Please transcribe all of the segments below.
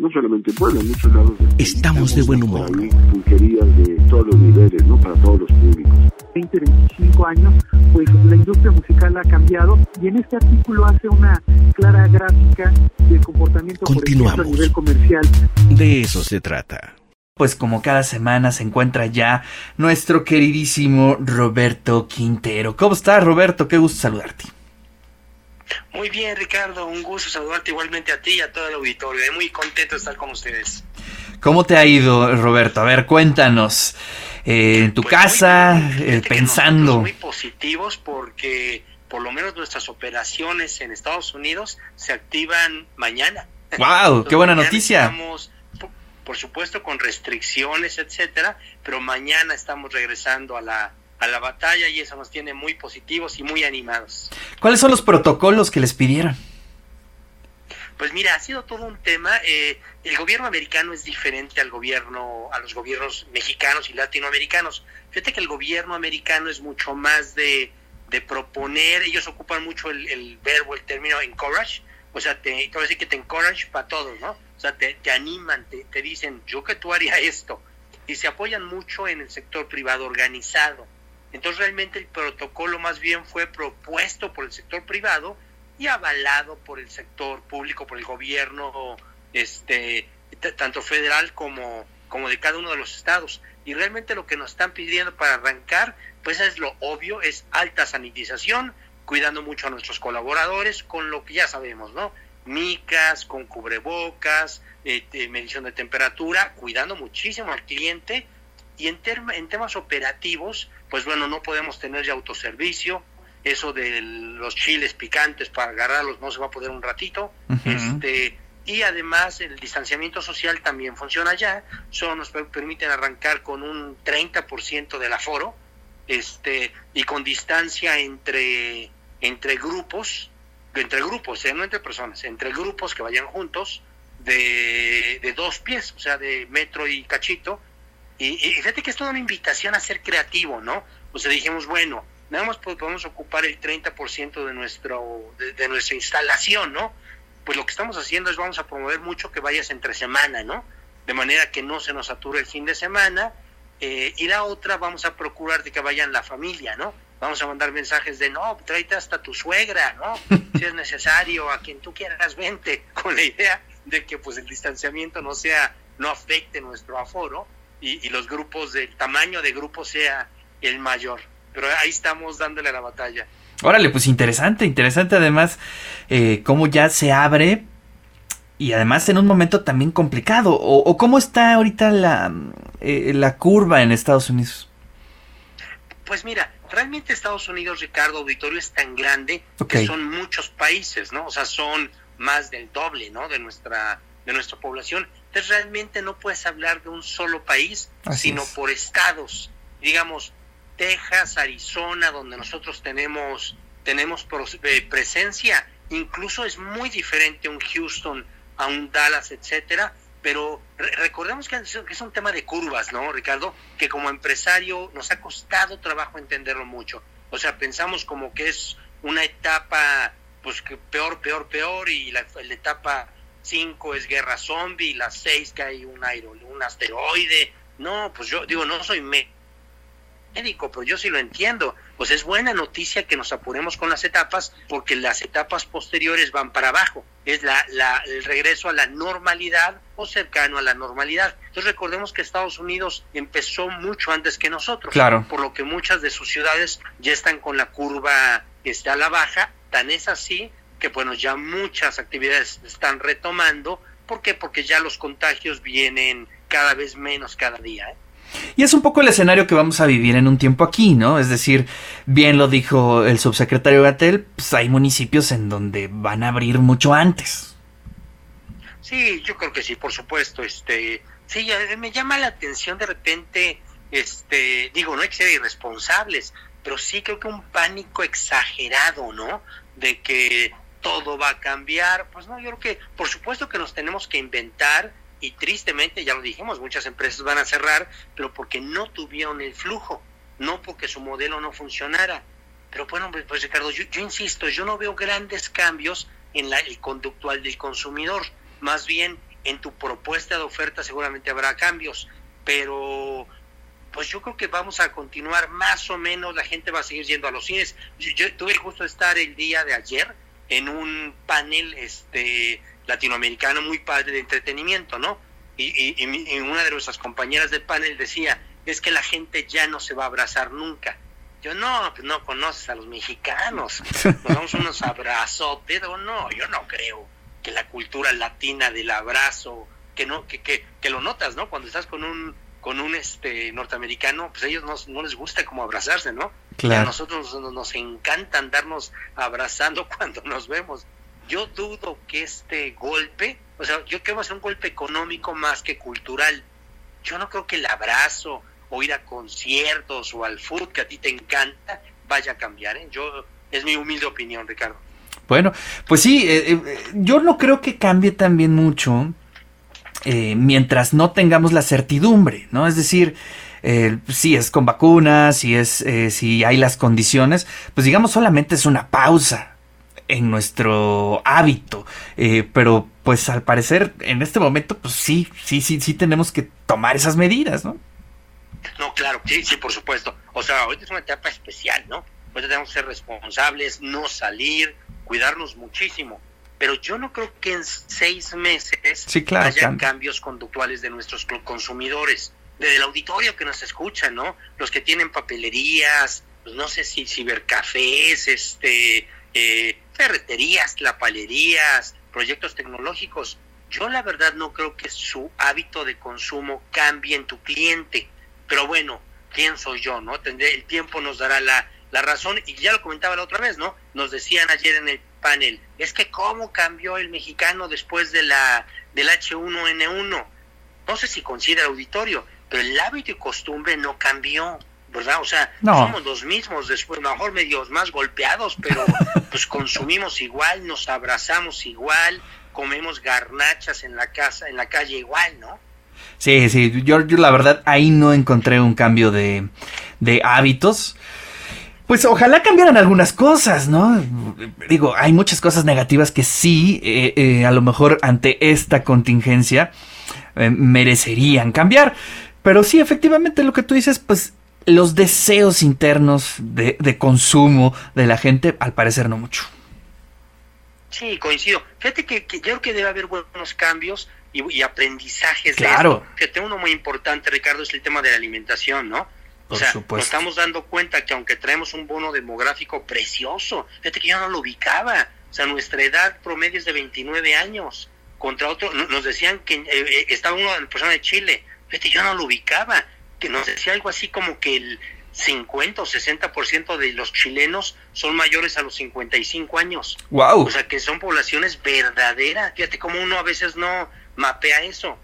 no solamente en Puebla, en muchos lados. Estamos de buen humor. pulquerías de todos los niveles, ¿no? Para todos los públicos. 20, 25 años, pues la industria musical ha cambiado y en este artículo hace una clara gráfica del comportamiento por ejemplo, a nivel comercial. De eso se trata pues como cada semana se encuentra ya nuestro queridísimo Roberto Quintero. ¿Cómo estás, Roberto? Qué gusto saludarte. Muy bien, Ricardo, un gusto saludarte igualmente a ti y a todo el auditorio. Muy contento de estar con ustedes. ¿Cómo te ha ido, Roberto? A ver, cuéntanos. Eh, en tu pues casa, eh, pensando. Muy positivos porque por lo menos nuestras operaciones en Estados Unidos se activan mañana. ¡Wow! ¡Qué buena noticia! por supuesto con restricciones, etcétera, pero mañana estamos regresando a la, a la batalla y eso nos tiene muy positivos y muy animados. ¿Cuáles son los protocolos que les pidieron? Pues mira, ha sido todo un tema. Eh, el gobierno americano es diferente al gobierno, a los gobiernos mexicanos y latinoamericanos. Fíjate que el gobierno americano es mucho más de, de proponer. Ellos ocupan mucho el, el, verbo, el término encourage. O sea, te, te voy a decir que te encourage para todos, ¿no? O sea, te, animan, te, te, dicen, yo que tú haría esto. Y se apoyan mucho en el sector privado organizado. Entonces realmente el protocolo más bien fue propuesto por el sector privado y avalado por el sector público, por el gobierno, este, tanto federal como, como de cada uno de los estados. Y realmente lo que nos están pidiendo para arrancar, pues es lo obvio, es alta sanitización, cuidando mucho a nuestros colaboradores, con lo que ya sabemos, ¿no? micas, con cubrebocas, eh, medición de temperatura, cuidando muchísimo al cliente. Y en, en temas operativos, pues bueno, no podemos tener ya autoservicio, eso de los chiles picantes para agarrarlos no se va a poder un ratito. este Y además el distanciamiento social también funciona ya, solo nos permiten arrancar con un 30% del aforo este, y con distancia entre, entre grupos entre grupos, ¿eh? no entre personas, entre grupos que vayan juntos de, de, dos pies, o sea, de metro y cachito. Y, fíjate que es toda una invitación a ser creativo, ¿no? O sea, dijimos, bueno, nada más podemos ocupar el 30% de, nuestro, de, nuestra instalación, ¿no? Pues lo que estamos haciendo es vamos a promover mucho que vayas entre semana, ¿no? De manera que no se nos sature el fin de semana. Eh, y la otra, vamos a procurar de que vayan la familia, ¿no? vamos a mandar mensajes de no, tráete hasta tu suegra, ¿no? Si es necesario, a quien tú quieras, vente, con la idea de que pues el distanciamiento no sea, no afecte nuestro aforo y, los grupos, del tamaño de grupo sea el mayor. Pero ahí estamos dándole la batalla. Órale, pues interesante, interesante además eh, cómo ya se abre y además en un momento también complicado. ¿O, cómo está ahorita la, eh, la curva en Estados Unidos? Pues mira, realmente Estados Unidos, Ricardo Auditorio, es tan grande que son muchos países, ¿no? O sea, son más del doble, ¿no? De nuestra, de nuestra población. Entonces realmente no puedes hablar de un solo país, sino por estados. Digamos, Texas, Arizona, donde nosotros tenemos, tenemos eh, presencia, incluso es muy diferente un Houston a un Dallas, etcétera, pero recordemos que es un tema de curvas, ¿no, Ricardo? Que como empresario nos ha costado trabajo entenderlo mucho. O sea, pensamos como que es una etapa, pues que peor, peor, peor, y la, etapa 5 es guerra zombie, y la 6 que hay un, un asteroide. No, pues yo digo, no soy médico, pero yo sí lo entiendo. Pues es buena noticia que nos apuremos con las etapas, porque las etapas posteriores van para abajo es la, el regreso a la normalidad o cercano a la normalidad. Entonces recordemos que Estados Unidos empezó mucho antes que nosotros, claro. por lo que muchas de sus ciudades ya están con la curva que está a la baja, tan es así que bueno, ya muchas actividades están retomando, ¿por qué? Porque ya los contagios vienen cada vez menos cada día. ¿eh? Y es un poco el escenario que vamos a vivir en un tiempo aquí, ¿no? Es decir, bien lo dijo el subsecretario Gatel, pues hay municipios en donde van a abrir mucho antes. Sí, yo creo que sí, por supuesto. Este, sí, me llama la atención de repente, este, digo, no hay que ser irresponsables, pero sí creo que un pánico exagerado, ¿no? De que todo va a cambiar. Pues no, yo creo que, por supuesto que nos tenemos que inventar y tristemente, ya lo dijimos, muchas empresas van a cerrar, pero porque no tuvieron el flujo, no porque su modelo no funcionara. Pero bueno, pues, Ricardo, yo, insisto, yo no veo grandes cambios en la, el conductual del consumidor, más bien en tu propuesta de oferta seguramente habrá cambios, pero pues yo creo que vamos a continuar más o menos, la gente va a seguir yendo a los cines. Yo, tuve el gusto de estar el día de ayer en un panel este latinoamericano muy padre de entretenimiento, ¿no? Y, y, una de nuestras compañeras del panel decía, es que la gente ya no se va a abrazar nunca. Yo no, pues no conoces a los mexicanos, nos damos unos abrazotes, o no, yo no creo que la cultura latina del abrazo, que no, que, que, que lo notas, ¿no? Cuando estás con un con un este norteamericano, pues a ellos no, no les gusta como abrazarse, ¿no? Claro. a nosotros nos, encanta andarnos abrazando cuando nos vemos. Yo dudo que este golpe, o sea, yo creo que va a ser un golpe económico más que cultural. Yo no creo que el abrazo o ir a conciertos o al food que a ti te encanta vaya a cambiar. ¿eh? Yo es mi humilde opinión, Ricardo. Bueno, pues sí, eh, eh, yo no creo que cambie también mucho eh, mientras no tengamos la certidumbre, ¿no? Es decir, si es con vacunas, si es si hay las condiciones, pues digamos solamente es una pausa en nuestro hábito, pero pues al parecer en este momento, pues sí, sí, sí, sí tenemos que tomar esas medidas, ¿no? No, claro, sí, sí, por supuesto. O sea, hoy es una etapa especial, ¿no? Hoy tenemos que ser responsables, no salir, cuidarnos muchísimo. Pero yo no creo que en seis meses haya cambios conductuales de nuestros consumidores. Desde el auditorio que nos escucha, ¿no? Los que tienen papelerías, pues no sé si cibercafés, este, eh, ferreterías, lapalerías, proyectos tecnológicos. Yo la verdad no creo que su hábito de consumo cambie en tu cliente. Pero bueno, ¿quién soy yo? no El tiempo nos dará la, la razón y ya lo comentaba la otra vez, ¿no? Nos decían ayer en el panel, es que cómo cambió el mexicano después de la del H1N1. No sé si considera auditorio, pero el hábito y costumbre no cambió, ¿verdad? O sea, somos los mismos después, mejor medios más golpeados, pero pues consumimos igual, nos abrazamos igual, comemos garnachas en la casa, en la calle igual, ¿no? Sí, sí, yo, yo la verdad ahí no encontré un cambio de, de hábitos. Pues ojalá cambiaran algunas cosas, ¿no? Digo, hay muchas cosas negativas que sí, eh, eh, a lo mejor ante esta contingencia eh, merecerían cambiar. Pero sí, efectivamente, lo que tú dices, pues los deseos internos de, consumo de la gente, al parecer no mucho. Sí, coincido. Fíjate que, yo creo que debe haber buenos cambios y, aprendizajes. Claro. De Fíjate, uno muy importante, Ricardo, es el tema de la alimentación, ¿no? o sea, nos estamos dando cuenta que aunque traemos un bono demográfico precioso, fíjate que yo no lo ubicaba. O sea, nuestra edad promedio es de 29 años. Contra otro, nos decían que eh, eh, estaba uno de persona de Chile. Fíjate, yo no lo ubicaba. Que nos decía algo así como que el 50 o 60% de los chilenos son mayores a los 55 años. Wow. O sea, que son poblaciones verdaderas. Fíjate cómo uno a veces no mapea eso.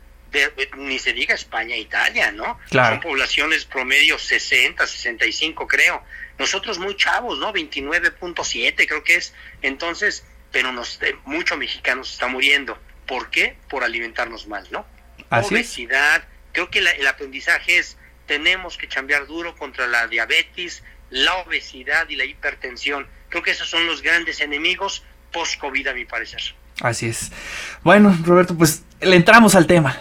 ni se diga España Italia, ¿no? Claro. Son poblaciones promedio 60, 65, creo. Nosotros muy chavos, ¿no? 29.7 creo que es. Entonces, pero nos, eh, mucho mexicanos está muriendo. ¿Por qué? Por alimentarnos mal, ¿no? Obesidad. Creo que el aprendizaje es tenemos que cambiar duro contra la diabetes, la obesidad y la hipertensión. Creo que esos son los grandes enemigos post-COVID, a mi parecer. Así es. Bueno, Roberto, pues le entramos al tema.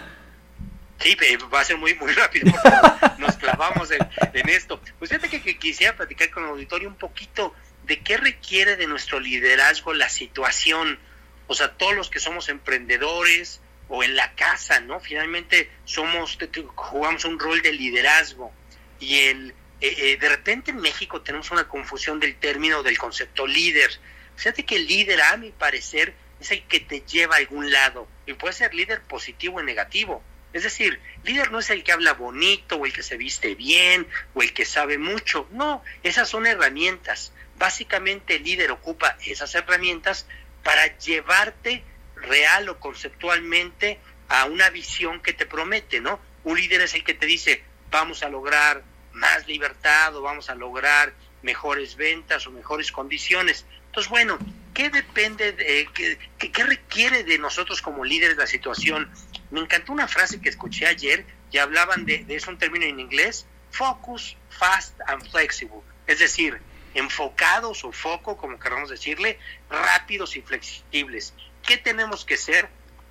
Sí, va a ser muy muy rápido, nos clavamos en, esto. Pues fíjate que, quisiera platicar con el auditorio un poquito de qué requiere de nuestro liderazgo la situación. O sea, todos los que somos emprendedores, o en la casa, ¿no? Finalmente somos, jugamos un rol de liderazgo y el, eh, eh, de repente en México tenemos una confusión del término del concepto líder. Fíjate que el líder, a mi parecer, es el que te lleva a algún lado y puede ser líder positivo o negativo. Es decir, líder no es el que habla bonito o el que se viste bien o el que sabe mucho. No, esas son herramientas. Básicamente el líder ocupa esas herramientas para llevarte real o conceptualmente a una visión que te promete, ¿no? Un líder es el que te dice, vamos a lograr más libertad o vamos a lograr mejores ventas o mejores condiciones. Entonces, bueno, ¿qué depende, de, qué, requiere de nosotros como líderes la situación? Me encantó una frase que escuché ayer y hablaban de, de eso, un término en inglés, focus, fast and flexible. Es decir, enfocados o foco, como queramos decirle, rápidos y flexibles. ¿Qué tenemos que ser?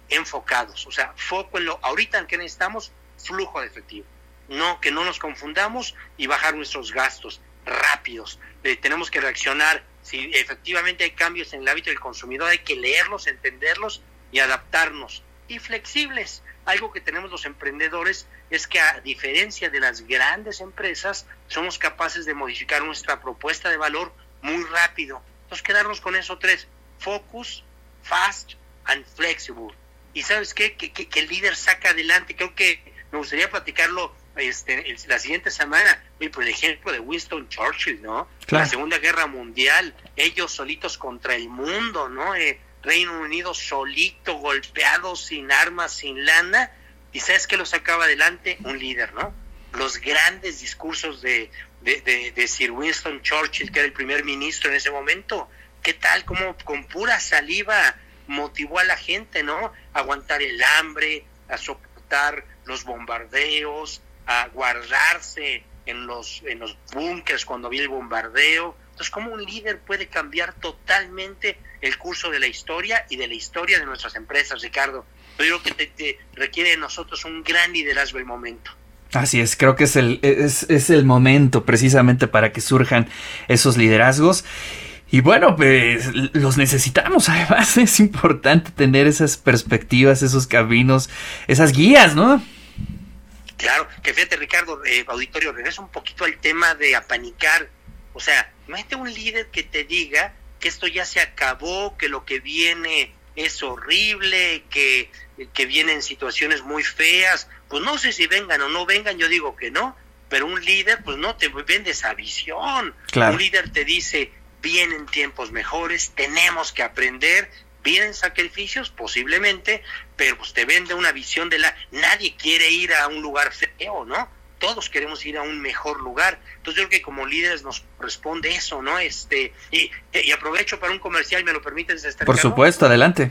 enfocados, o sea, foco en lo, ahorita en que necesitamos, flujo de efectivo. No, que no nos confundamos y bajar nuestros gastos rápidos. Eh, tenemos que reaccionar. Si efectivamente hay cambios en el hábito del consumidor, hay que leerlos, entenderlos y adaptarnos. Y flexibles. Algo que tenemos los emprendedores es que a diferencia de las grandes empresas, somos capaces de modificar nuestra propuesta de valor muy rápido. Entonces, quedarnos con eso tres. Focus, fast and flexible. Y sabes qué? Que, que, el líder saca adelante. Creo que me gustaría platicarlo este, la siguiente semana. por ejemplo de Winston Churchill, ¿no? La Segunda Guerra Mundial, ellos solitos contra el mundo, ¿no? Eh, Reino Unido solito, golpeado, sin armas, sin lana. ¿Y sabes qué lo sacaba adelante? Un líder, ¿no? Los grandes discursos de, de, de, Sir Winston Churchill, que era el primer ministro en ese momento. ¿Qué tal? Como con pura saliva motivó a la gente, ¿no? A aguantar el hambre, a soportar los bombardeos, a guardarse en los, en los búnkers cuando había el bombardeo. Entonces, ¿cómo un líder puede cambiar totalmente el curso de la historia y de la historia de nuestras empresas, Ricardo? Yo creo que te, requiere de nosotros un gran liderazgo el momento. Así es, creo que es el, es, es el momento precisamente para que surjan esos liderazgos. Y bueno, pues los necesitamos. Además, es importante tener esas perspectivas, esos caminos, esas guías, ¿no? Claro, que fíjate, Ricardo, eh, auditorio, regresa un poquito al tema de apanicar. O sea, imagínate un líder que te diga que esto ya se acabó, que lo que viene es horrible, que, que vienen situaciones muy feas. Pues no sé si vengan o no vengan, yo digo que no, pero un líder pues no te vende esa visión. Un líder te dice, vienen tiempos mejores, tenemos que aprender, vienen sacrificios posiblemente, pero pues te vende una visión de la... Nadie quiere ir a un lugar feo, ¿no? Todos queremos ir a un mejor lugar. Entonces yo creo que como líderes nos corresponde eso, ¿no? Este Y, y aprovecho para un comercial, ¿me lo permites? Este, Por supuesto, adelante.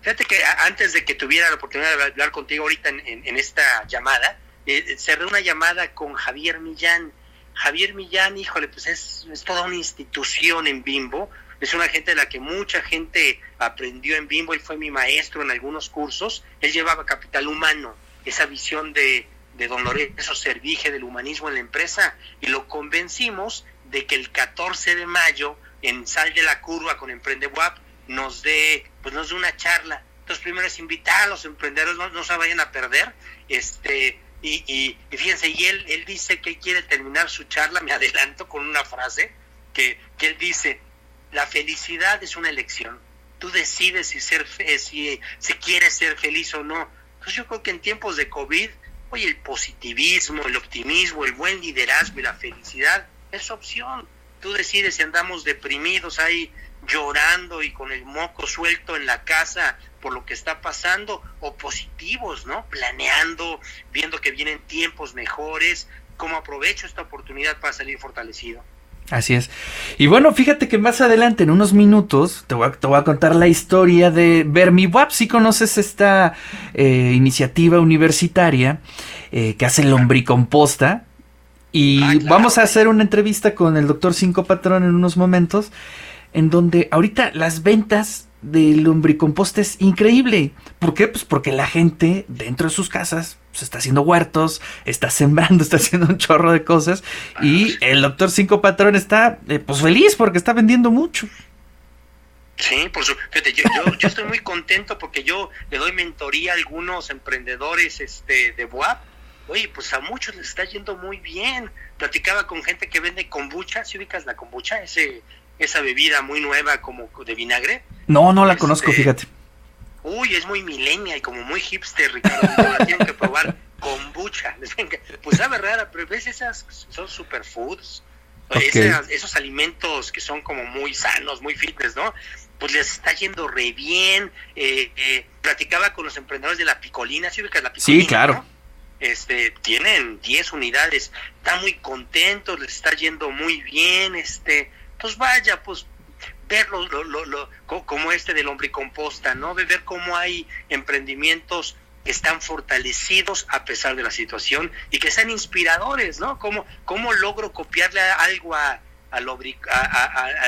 Fíjate que antes de que tuviera la oportunidad de hablar contigo ahorita en, esta llamada, eh, cerré una llamada con Javier Millán. Javier Millán, híjole, pues es, es toda una institución en Bimbo. Es una gente de la que mucha gente aprendió en Bimbo, él fue mi maestro en algunos cursos, él llevaba capital humano, esa visión de, de don Lorenzo Servige del humanismo en la empresa, y lo convencimos de que el 14 de mayo en Sal de la Curva con Emprende WAP nos dé, pues nos dé una charla. Entonces primero es invitar a los emprendedores, no, no se vayan a perder, este, y, y, y, fíjense, y él, él dice que quiere terminar su charla, me adelanto con una frase, que, que él dice, la felicidad es una elección. Tú decides si ser si, si quieres ser feliz o no. Entonces yo creo que en tiempos de COVID, oye, el positivismo, el optimismo, el buen liderazgo y la felicidad es opción. Tú decides si andamos deprimidos ahí llorando y con el moco suelto en la casa por lo que está pasando o positivos, ¿no? Planeando, viendo que vienen tiempos mejores, cómo aprovecho esta oportunidad para salir fortalecido. Así es. Y bueno, fíjate que más adelante, en unos minutos, te voy a, contar la historia de Vermiwap. Si conoces esta eh, iniciativa universitaria eh, que hace lombricomposta. Y ah, vamos a hacer una entrevista con el doctor Cinco Patrón en unos momentos, en donde ahorita las ventas de lombricomposta es increíble. ¿Por qué? Pues porque la gente dentro de sus casas se está haciendo huertos, está sembrando, está haciendo un chorro de cosas y el doctor Cinco Patrón está eh, pues feliz porque está vendiendo mucho. Sí, por su, fíjate, yo, yo, estoy muy contento porque yo le doy mentoría a algunos emprendedores este, de WAP. Oye, pues a muchos les está yendo muy bien. Platicaba con gente que vende kombucha, si ubicas la kombucha, ese esa bebida muy nueva como de vinagre. No, no la conozco, este, fíjate. Uy, es muy milenia y como muy hipster, Ricardo. la tienen que probar kombucha. Pues sabe rara, pero ves esas son superfoods. esos alimentos que son como muy sanos, muy fitness, ¿no? Pues les está yendo re bien. Eh, eh, platicaba con los emprendedores de la picolina, ¿sí ubicas la picolina? Sí, claro. Este, tienen 10 unidades, están muy contentos, les está yendo muy bien, este, pues vaya, pues ver lo, como este del composta, ¿no? Ver cómo hay emprendimientos que están fortalecidos a pesar de la situación y que sean inspiradores, ¿no? ¿Cómo, cómo logro copiarle algo a, a,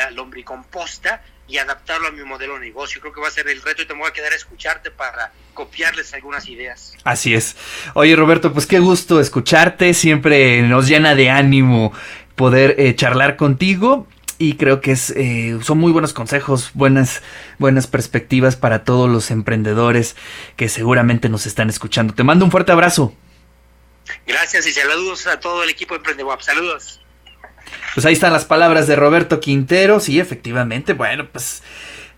a, lombricomposta y adaptarlo a mi modelo de negocio. Creo que va a ser el reto y te voy a quedar escucharte para copiarles algunas ideas. Así es. Oye Roberto, pues qué gusto escucharte, siempre nos llena de ánimo poder eh, charlar contigo y creo que es, eh, son muy buenos consejos, buenas, buenas perspectivas para todos los emprendedores que seguramente nos están escuchando. Te mando un fuerte abrazo. Gracias y saludos a todo el equipo de Emprendewap. Saludos. Pues ahí están las palabras de Roberto Quintero. Sí, efectivamente, bueno, pues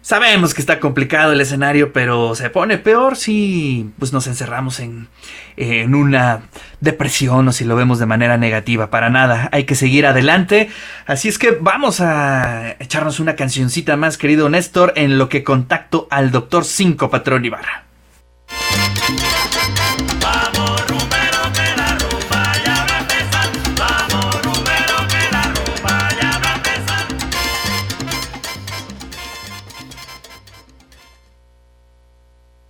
sabemos que está complicado el escenario, pero se pone peor si pues nos encerramos en, en una depresión o si lo vemos de manera negativa. Para nada, hay que seguir adelante. Así es que vamos a echarnos una cancioncita más, querido Néstor, en lo que contacto al doctor Cinco Patrón Ibarra.